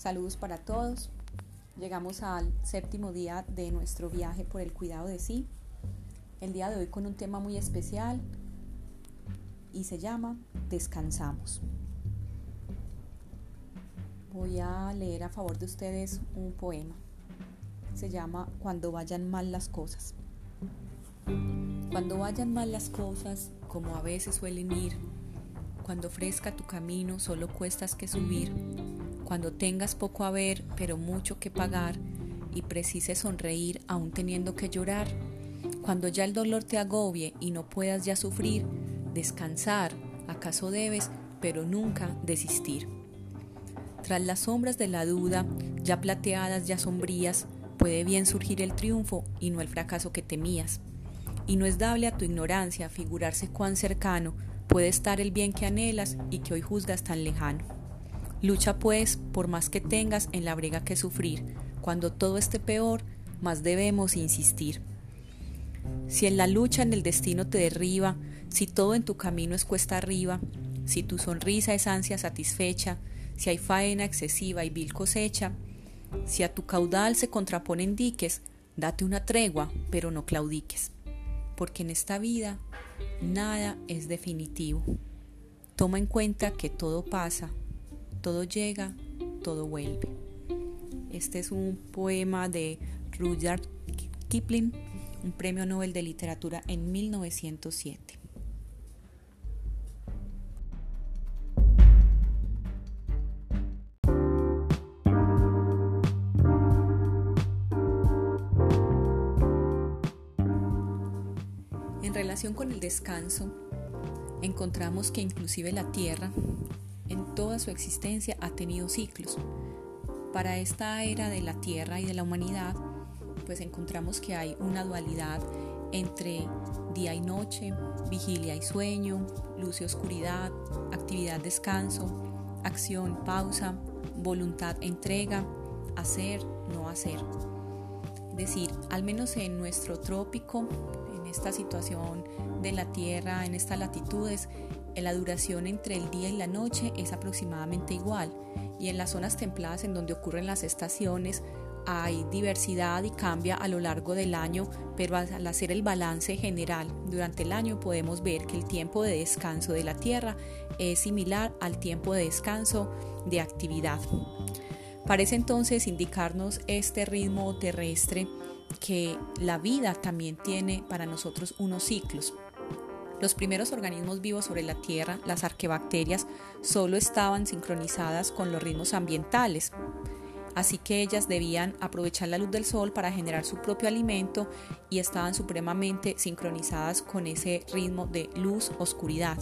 Saludos para todos. Llegamos al séptimo día de nuestro viaje por el cuidado de sí. El día de hoy con un tema muy especial y se llama Descansamos. Voy a leer a favor de ustedes un poema. Se llama Cuando vayan mal las cosas. Cuando vayan mal las cosas, como a veces suelen ir, cuando ofrezca tu camino solo cuestas que subir, cuando tengas poco a ver pero mucho que pagar y precises sonreír aún teniendo que llorar, cuando ya el dolor te agobie y no puedas ya sufrir, descansar, acaso debes, pero nunca desistir. Tras las sombras de la duda, ya plateadas, ya sombrías, puede bien surgir el triunfo y no el fracaso que temías. Y no es dable a tu ignorancia figurarse cuán cercano puede estar el bien que anhelas y que hoy juzgas tan lejano. Lucha pues, por más que tengas en la brega que sufrir, cuando todo esté peor, más debemos insistir. Si en la lucha en el destino te derriba, si todo en tu camino es cuesta arriba, si tu sonrisa es ansia satisfecha, si hay faena excesiva y vil cosecha, si a tu caudal se contraponen diques, date una tregua, pero no claudiques, porque en esta vida nada es definitivo. Toma en cuenta que todo pasa, todo llega, todo vuelve. Este es un poema de Rudyard Kipling, un premio Nobel de Literatura en 1907. En relación con el descanso, encontramos que inclusive la Tierra en toda su existencia ha tenido ciclos. Para esta era de la Tierra y de la humanidad, pues encontramos que hay una dualidad entre día y noche, vigilia y sueño, luz y oscuridad, actividad, descanso, acción, pausa, voluntad, entrega, hacer, no hacer. Es decir, al menos en nuestro trópico, en esta situación de la Tierra, en estas latitudes, la duración entre el día y la noche es aproximadamente igual y en las zonas templadas en donde ocurren las estaciones hay diversidad y cambia a lo largo del año, pero al hacer el balance general durante el año podemos ver que el tiempo de descanso de la Tierra es similar al tiempo de descanso de actividad. Parece entonces indicarnos este ritmo terrestre que la vida también tiene para nosotros unos ciclos. Los primeros organismos vivos sobre la Tierra, las arquebacterias, solo estaban sincronizadas con los ritmos ambientales, así que ellas debían aprovechar la luz del sol para generar su propio alimento y estaban supremamente sincronizadas con ese ritmo de luz-oscuridad.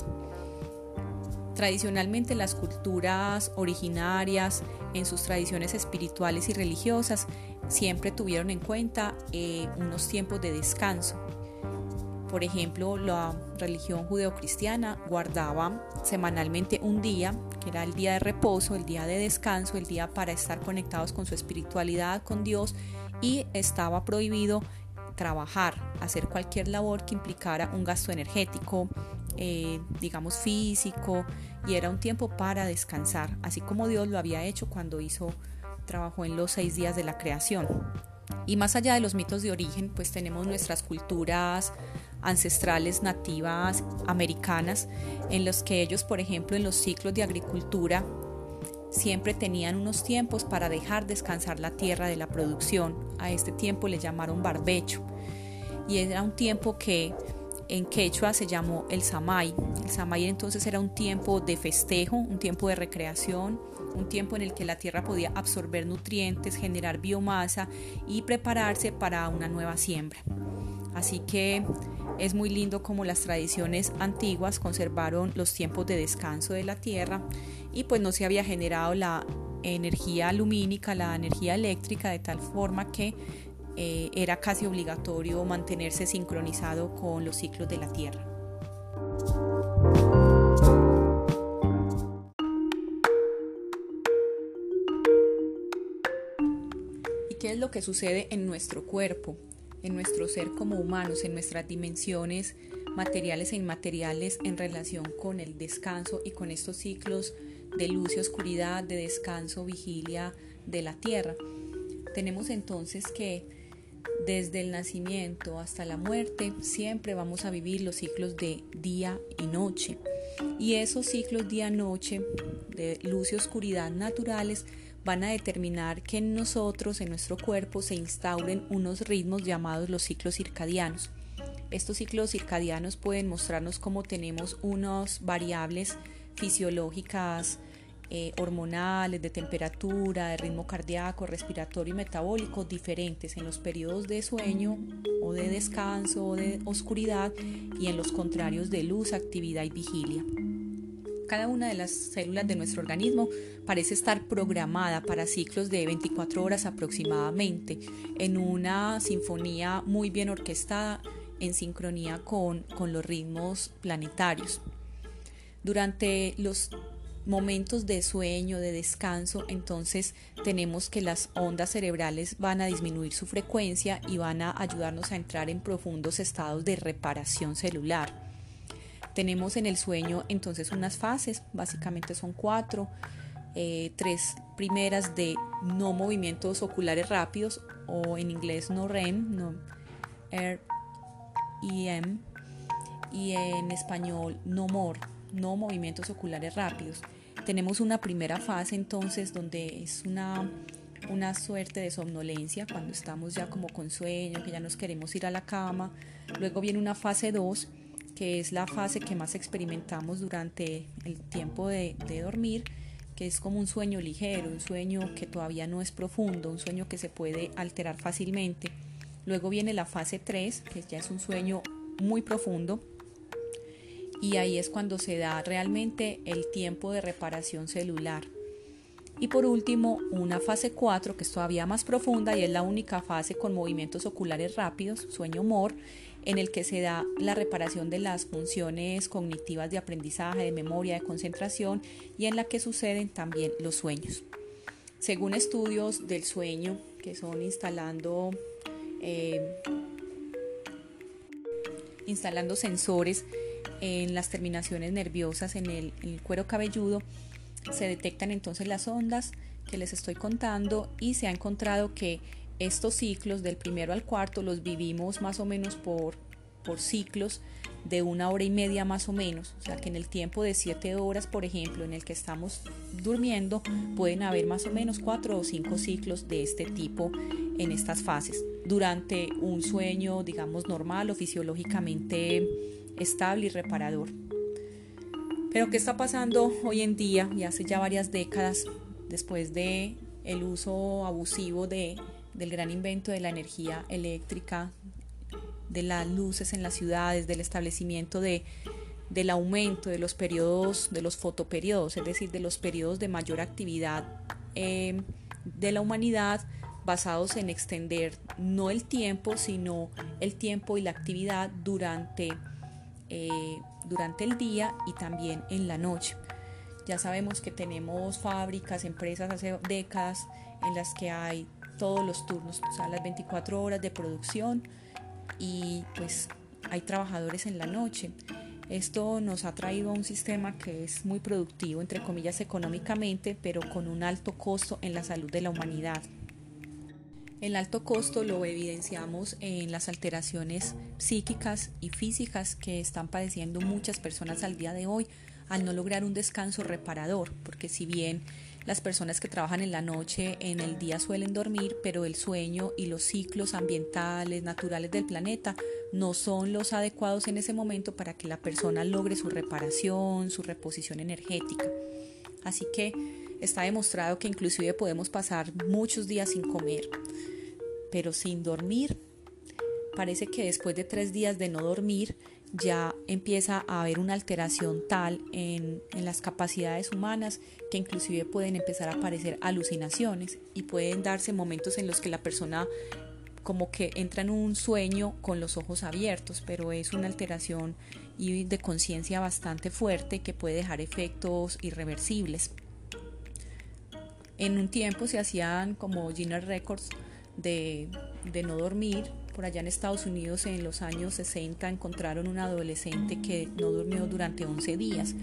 Tradicionalmente las culturas originarias, en sus tradiciones espirituales y religiosas, siempre tuvieron en cuenta eh, unos tiempos de descanso por ejemplo, la religión judeocristiana guardaba semanalmente un día, que era el día de reposo, el día de descanso, el día para estar conectados con su espiritualidad, con Dios, y estaba prohibido trabajar, hacer cualquier labor que implicara un gasto energético, eh, digamos físico, y era un tiempo para descansar, así como Dios lo había hecho cuando hizo, trabajó en los seis días de la creación. Y más allá de los mitos de origen, pues tenemos nuestras culturas ancestrales nativas americanas, en los que ellos, por ejemplo, en los ciclos de agricultura, siempre tenían unos tiempos para dejar descansar la tierra de la producción. A este tiempo le llamaron barbecho. Y era un tiempo que en quechua se llamó el samay. El samay entonces era un tiempo de festejo, un tiempo de recreación, un tiempo en el que la tierra podía absorber nutrientes, generar biomasa y prepararse para una nueva siembra. Así que es muy lindo como las tradiciones antiguas conservaron los tiempos de descanso de la tierra y pues no se había generado la energía lumínica, la energía eléctrica de tal forma que eh, era casi obligatorio mantenerse sincronizado con los ciclos de la tierra. ¿Y qué es lo que sucede en nuestro cuerpo? En nuestro ser como humanos, en nuestras dimensiones materiales e inmateriales en relación con el descanso y con estos ciclos de luz y oscuridad, de descanso, vigilia de la tierra. Tenemos entonces que desde el nacimiento hasta la muerte siempre vamos a vivir los ciclos de día y noche. Y esos ciclos día-noche de luz y oscuridad naturales van a determinar que en nosotros, en nuestro cuerpo, se instauren unos ritmos llamados los ciclos circadianos. Estos ciclos circadianos pueden mostrarnos cómo tenemos unas variables fisiológicas, eh, hormonales, de temperatura, de ritmo cardíaco, respiratorio y metabólico diferentes en los periodos de sueño o de descanso o de oscuridad y en los contrarios de luz, actividad y vigilia. Cada una de las células de nuestro organismo parece estar programada para ciclos de 24 horas aproximadamente, en una sinfonía muy bien orquestada en sincronía con, con los ritmos planetarios. Durante los momentos de sueño, de descanso, entonces tenemos que las ondas cerebrales van a disminuir su frecuencia y van a ayudarnos a entrar en profundos estados de reparación celular. Tenemos en el sueño entonces unas fases, básicamente son cuatro, eh, tres primeras de no movimientos oculares rápidos o en inglés no REM, no REM y en español no MOR, no movimientos oculares rápidos. Tenemos una primera fase entonces donde es una, una suerte de somnolencia cuando estamos ya como con sueño, que ya nos queremos ir a la cama. Luego viene una fase 2 que es la fase que más experimentamos durante el tiempo de, dormir que es como un sueño ligero, un sueño que todavía no es profundo, un sueño que se puede alterar fácilmente. Luego viene la fase 3, que ya es un sueño muy profundo, y ahí es cuando se da realmente el tiempo de reparación celular. Y por último, una fase 4 que es todavía más profunda y es la única fase con movimientos oculares rápidos, sueño MOR, en el que se da la reparación de las funciones cognitivas de aprendizaje, de memoria, de concentración y en la que suceden también los sueños. Según estudios del sueño que son instalando, eh, instalando sensores en las terminaciones nerviosas en el, cuero cabelludo, se detectan entonces las ondas que les estoy contando y se ha encontrado que estos ciclos del primero al cuarto los vivimos más o menos por, por ciclos de una hora y media más o menos. O sea que en el tiempo de siete horas, por ejemplo, en el que estamos durmiendo, pueden haber más o menos cuatro o cinco ciclos de este tipo en estas fases. Durante un sueño, digamos, normal o fisiológicamente estable y reparador. Pero ¿qué está pasando hoy en día y hace ya varias décadas después de uso abusivo de, del gran invento de la energía eléctrica, de las luces en las ciudades, del establecimiento de, del aumento de los periodos, de los fotoperiodos, es decir, de los periodos de mayor actividad eh, de la humanidad basados en extender no el tiempo, sino el tiempo y la actividad durante eh, durante el día y también en la noche. Ya sabemos que tenemos fábricas, empresas hace décadas en las que hay todos los turnos, o sea, las 24 horas de producción y pues hay trabajadores en la noche. Esto nos ha traído a un sistema que es muy productivo, entre comillas, económicamente, pero con un alto costo en la salud de la humanidad. El alto costo lo evidenciamos en las alteraciones psíquicas y físicas que están padeciendo muchas personas al día de hoy al no lograr un descanso reparador, porque si bien las personas que trabajan en la noche en el día suelen dormir, pero el sueño y los ciclos ambientales, naturales del planeta no son los adecuados en ese momento para que la persona logre su reparación, su reposición energética. Así que Está demostrado que inclusive podemos pasar muchos días sin comer, pero sin dormir. Parece que después de tres días de no dormir ya empieza a haber una alteración tal en, las capacidades humanas que inclusive pueden empezar a aparecer alucinaciones y pueden darse momentos en los que la persona como que entra en un sueño con los ojos abiertos, pero es una alteración de conciencia bastante fuerte que puede dejar efectos irreversibles. En un tiempo se hacían como Guinness Records de, de no dormir. Por allá en Estados Unidos en los años 60 encontraron un adolescente que no durmió durante 11 días.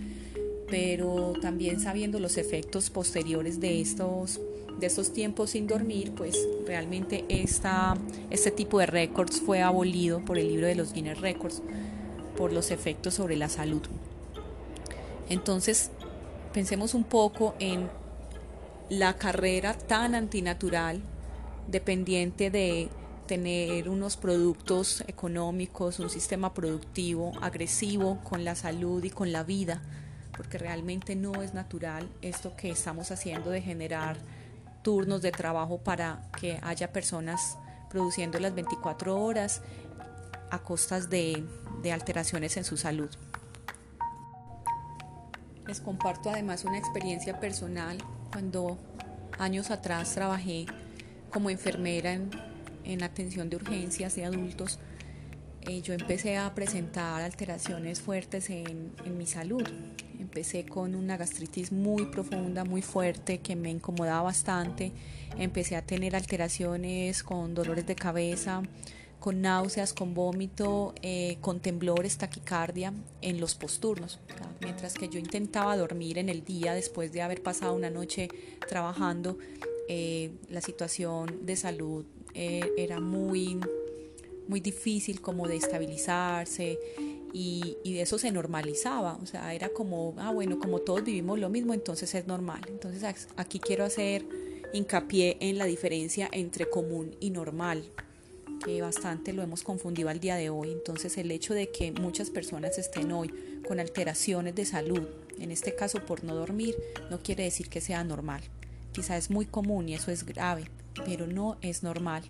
pero también sabiendo los efectos posteriores de estos, de estos tiempos sin dormir, pues realmente esta, este tipo de récords fue abolido por el libro de los Guinness Records por los efectos sobre la salud. Entonces, pensemos un poco en la carrera tan antinatural, dependiente de tener unos productos económicos, un sistema productivo agresivo con la salud y con la vida, porque realmente no es natural esto que estamos haciendo de generar turnos de trabajo para que haya personas produciendo las 24 horas a costas de, de alteraciones en su salud. Les comparto además una experiencia personal cuando años atrás trabajé como enfermera en, en atención de urgencias de adultos. Eh, yo empecé a presentar alteraciones fuertes en, en mi salud. Empecé con una gastritis muy profunda, muy fuerte, que me incomodaba bastante. Empecé a tener alteraciones con dolores de cabeza, con náuseas, con vómito, eh, con temblores, taquicardia en los posturnos. Mientras que yo intentaba dormir en el día después de haber pasado una noche trabajando, eh, la situación de salud eh, era muy, muy difícil como de estabilizarse y, y, eso se normalizaba, o sea, era como, ah, bueno, como todos vivimos lo mismo, entonces es normal. Entonces aquí quiero hacer hincapié en la diferencia entre común y normal bastante lo hemos confundido al día de hoy. Entonces el hecho de que muchas personas estén hoy con alteraciones de salud, en este caso por no dormir, no quiere decir que sea normal. Quizá es muy común y eso es grave, pero no es normal.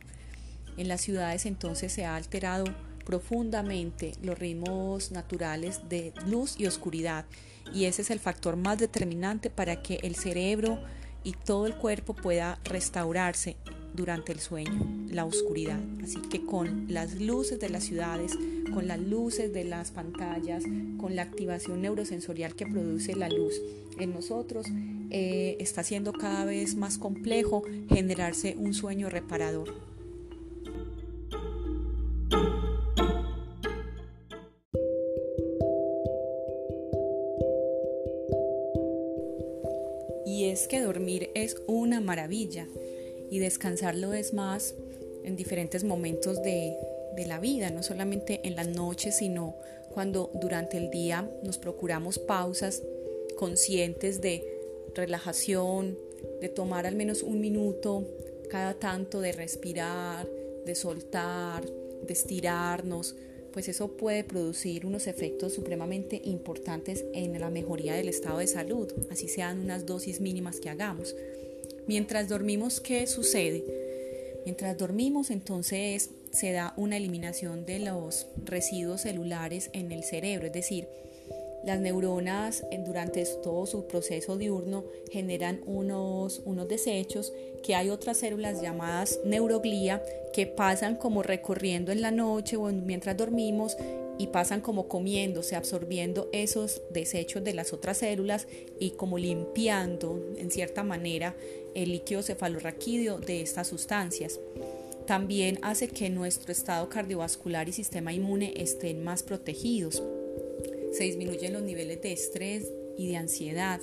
En las ciudades entonces se ha alterado profundamente los ritmos naturales de luz y oscuridad y ese es el factor más determinante para que el cerebro y todo el cuerpo pueda restaurarse durante el sueño, la oscuridad. Así que con las luces de las ciudades, con las luces de las pantallas, con la activación neurosensorial que produce la luz en nosotros, eh, está siendo cada vez más complejo generarse un sueño reparador. Y es que dormir es una maravilla y descansarlo es más en diferentes momentos de, la vida, no solamente en las noches, sino cuando durante el día nos procuramos pausas conscientes de relajación, de tomar al menos un minuto cada tanto de respirar, de soltar, de estirarnos, pues eso puede producir unos efectos supremamente importantes en la mejoría del estado de salud, así sean unas dosis mínimas que hagamos. Mientras dormimos, ¿qué sucede? Mientras dormimos, entonces se da una eliminación de los residuos celulares en el cerebro, es decir, las neuronas durante todo su proceso diurno generan unos, unos desechos que hay otras células llamadas neuroglía que pasan como recorriendo en la noche o mientras dormimos y pasan como comiéndose, absorbiendo esos desechos de las otras células y como limpiando en cierta manera el líquido cefalorraquídeo de estas sustancias. También hace que nuestro estado cardiovascular y sistema inmune estén más protegidos. Se disminuyen los niveles de estrés y de ansiedad.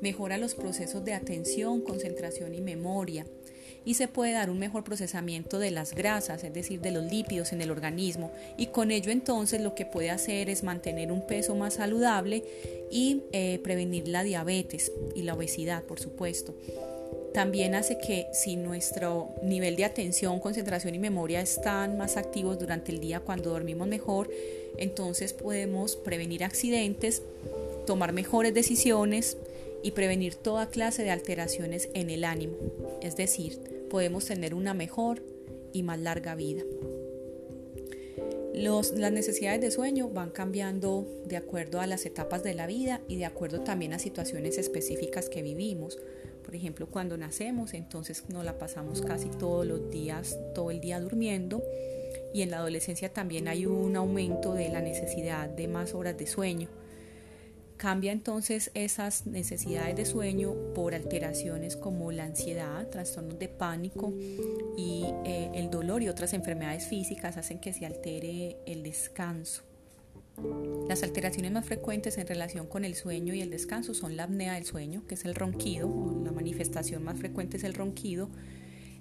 Mejora los procesos de atención, concentración y memoria y se puede dar un mejor procesamiento de las grasas, es decir, de los lípidos en el organismo y con ello entonces lo que puede hacer es mantener un peso más saludable y eh, prevenir la diabetes y la obesidad, por supuesto. También hace que si nuestro nivel de atención, concentración y memoria están más activos durante el día cuando dormimos mejor, entonces podemos prevenir accidentes, tomar mejores decisiones, y prevenir toda clase de alteraciones en el ánimo, es decir, podemos tener una mejor y más larga vida. las necesidades de sueño van cambiando de acuerdo a las etapas de la vida y de acuerdo también a situaciones específicas que vivimos. Por ejemplo, cuando nacemos, entonces nos la pasamos casi todos los días, todo el día durmiendo. Y en la adolescencia también hay un aumento de la necesidad de más horas de sueño. Cambia entonces esas necesidades de sueño por alteraciones como la ansiedad, trastornos de pánico y eh, el dolor y otras enfermedades físicas hacen que se altere el descanso. Las alteraciones más frecuentes en relación con el sueño y el descanso son la apnea del sueño, que es el ronquido, la manifestación más frecuente es el ronquido,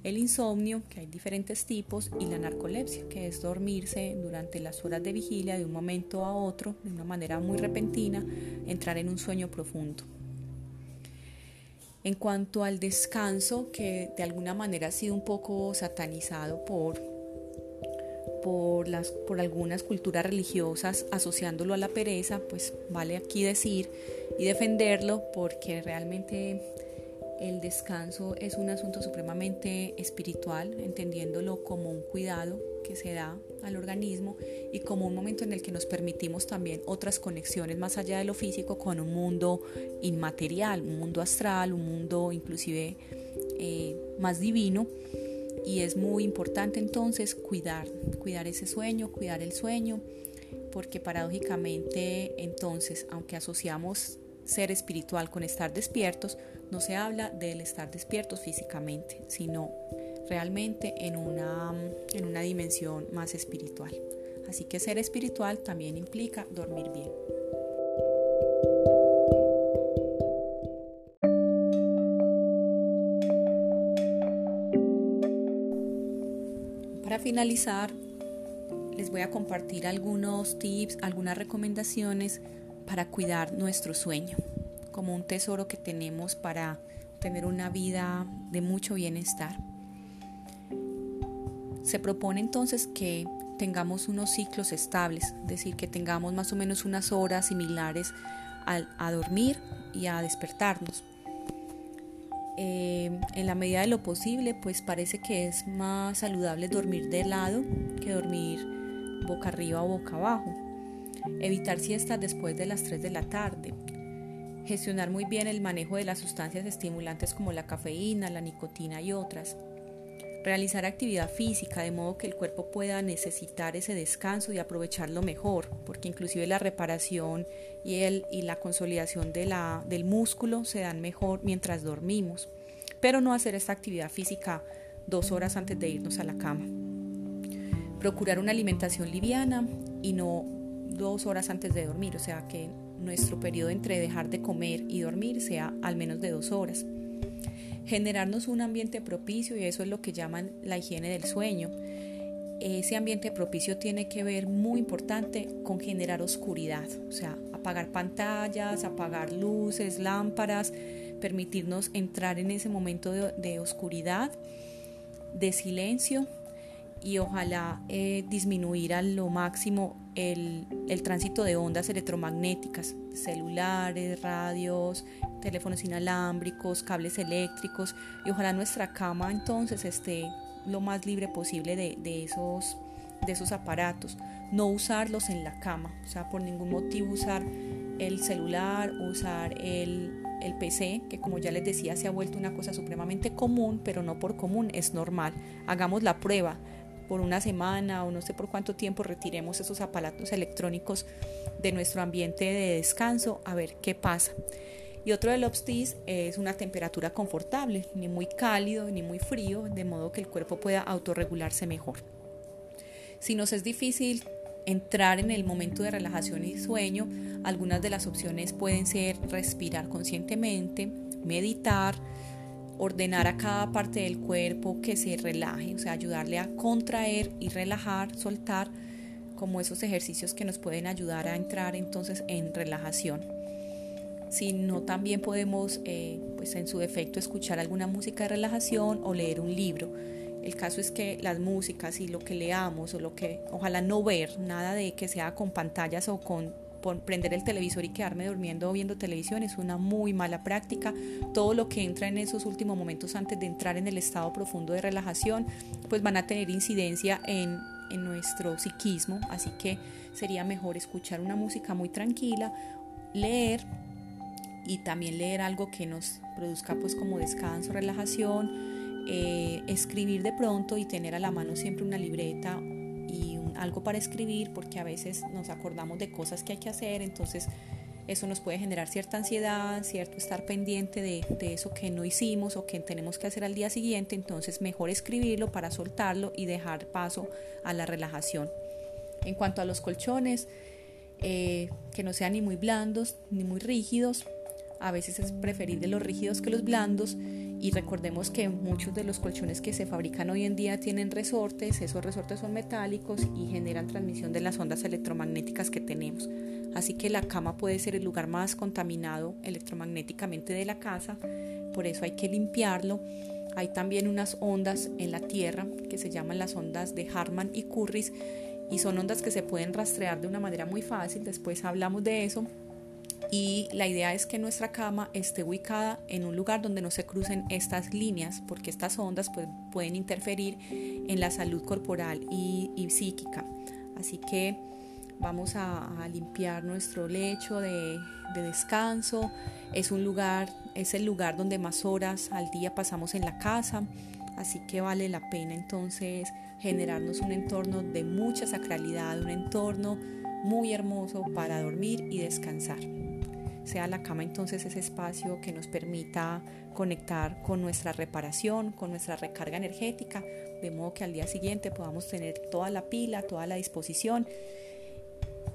el insomnio, que hay diferentes tipos, y la narcolepsia, que es dormirse durante las horas de vigilia de un momento a otro, de una manera muy repentina, entrar en un sueño profundo. En cuanto al descanso, que de alguna manera ha sido un poco satanizado por, por, las, por algunas culturas religiosas asociándolo a la pereza, pues vale aquí decir y defenderlo porque realmente el descanso es un asunto supremamente espiritual, entendiéndolo como un cuidado que se da al organismo y como un momento en el que nos permitimos también otras conexiones más allá de lo físico con un mundo inmaterial, un mundo astral, un mundo inclusive eh, más divino. Y es muy importante entonces cuidar, cuidar ese sueño, cuidar el sueño, porque paradójicamente entonces, aunque asociamos ser espiritual con estar despiertos, no se habla del estar despiertos físicamente, sino realmente en una, en una dimensión más espiritual. Así que ser espiritual también implica dormir bien. Finalizar, les voy a compartir algunos tips, algunas recomendaciones para cuidar nuestro sueño, como un tesoro que tenemos para tener una vida de mucho bienestar. Se propone entonces que tengamos unos ciclos estables, es decir, que tengamos más o menos unas horas similares a, dormir y a despertarnos. Eh, en la medida de lo posible, pues parece que es más saludable dormir de lado que dormir boca arriba o boca abajo. Evitar siestas después de las 3 de la tarde, gestionar muy bien el manejo de las sustancias estimulantes como la cafeína, la nicotina y otras, realizar actividad física de modo que el cuerpo pueda necesitar ese descanso y aprovecharlo mejor, porque inclusive la reparación y, el, y la consolidación de del músculo se dan mejor mientras dormimos, pero no hacer esta actividad física dos horas antes de irnos a la cama. Procurar una alimentación liviana y no dos horas antes de dormir, o sea que nuestro periodo entre dejar de comer y dormir sea al menos de dos horas. Generarnos un ambiente propicio y eso es lo que llaman la higiene del sueño. Ese ambiente propicio tiene que ver muy importante con generar oscuridad, o sea, apagar pantallas, apagar luces, lámparas, permitirnos entrar en ese momento de, oscuridad, de silencio y ojalá eh, disminuir a lo máximo el, tránsito de ondas electromagnéticas, celulares, radios, teléfonos inalámbricos, cables eléctricos y ojalá nuestra cama entonces esté lo más libre posible de, esos, aparatos. No usarlos en la cama, o sea, por ningún motivo usar el celular, usar el, el PC, que como ya les decía se ha vuelto una cosa supremamente común, pero no por común, es normal. Hagamos la prueba por una semana o no sé por cuánto tiempo retiremos esos aparatos electrónicos de nuestro ambiente de descanso a ver qué pasa. Y otro del obstis es una temperatura confortable, ni muy cálido ni muy frío, de modo que el cuerpo pueda autorregularse mejor. Si nos es difícil entrar en el momento de relajación y sueño, algunas de las opciones pueden ser respirar conscientemente, meditar, ordenar a cada parte del cuerpo que se relaje, o sea, ayudarle a contraer y relajar, soltar, como esos ejercicios que nos pueden ayudar a entrar entonces en relajación. Si no, también podemos, eh, pues en su defecto, escuchar alguna música de relajación o leer un libro. El caso es que las músicas y lo que leamos o lo que, ojalá no ver, nada de que sea con pantallas o con prender el televisor y quedarme durmiendo viendo televisión es una muy mala práctica. Todo lo que entra en esos últimos momentos antes de entrar en el estado profundo de relajación, pues van a tener incidencia en, en nuestro psiquismo, así que sería mejor escuchar una música muy tranquila, leer y también leer algo que nos produzca pues como descanso, relajación, eh, escribir de pronto y tener a la mano siempre una libreta algo para escribir porque a veces nos acordamos de cosas que hay que hacer, entonces eso nos puede generar cierta ansiedad, cierto estar pendiente de, eso que no hicimos o que tenemos que hacer al día siguiente, entonces mejor escribirlo para soltarlo y dejar paso a la relajación. En cuanto a los colchones, eh, que no sean ni muy blandos ni muy rígidos. A veces es preferible los rígidos que los blandos y recordemos que muchos de los colchones que se fabrican hoy en día tienen resortes, esos resortes son metálicos y generan transmisión de las ondas electromagnéticas que tenemos. Así que la cama puede ser el lugar más contaminado electromagnéticamente de la casa, por eso hay que limpiarlo. Hay también unas ondas en la Tierra que se llaman las ondas de Harman y Curris y son ondas que se pueden rastrear de una manera muy fácil, después hablamos de eso. Y la idea es que nuestra cama esté ubicada en un lugar donde no se crucen estas líneas, porque estas ondas pues, pueden interferir en la salud corporal y, psíquica. Así que vamos a, limpiar nuestro lecho de, de, descanso. Es un lugar, es el lugar donde más horas al día pasamos en la casa. Así que vale la pena entonces generarnos un entorno de mucha sacralidad, un entorno muy hermoso para dormir y descansar. Sea la cama entonces ese espacio que nos permita conectar con nuestra reparación, con nuestra recarga energética, de modo que al día siguiente podamos tener toda la pila, toda la disposición.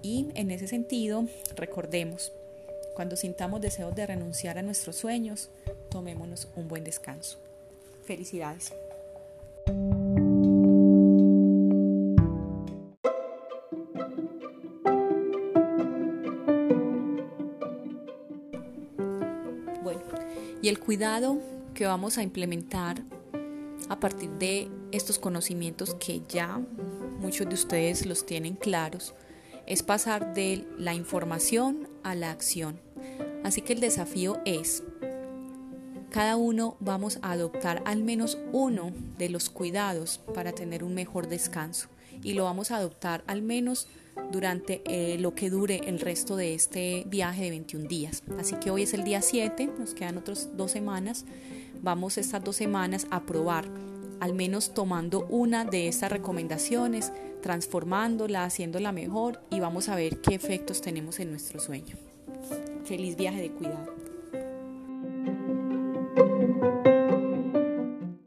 Y en ese sentido, recordemos, cuando sintamos deseos de renunciar a nuestros sueños, tomémonos un buen descanso. Felicidades. Y el cuidado que vamos a implementar a partir de estos conocimientos que ya muchos de ustedes los tienen claros es pasar de la información a la acción. Así que el desafío es, cada uno vamos a adoptar al menos uno de los cuidados para tener un mejor descanso y lo vamos a adoptar al menos durante eh, lo que dure el resto de este viaje de 21 días. Así que hoy es el día 7, nos quedan otras dos semanas. Vamos estas dos semanas a probar, al menos tomando una de estas recomendaciones, transformándola, haciéndola mejor y vamos a ver qué efectos tenemos en nuestro sueño. Feliz viaje de cuidado.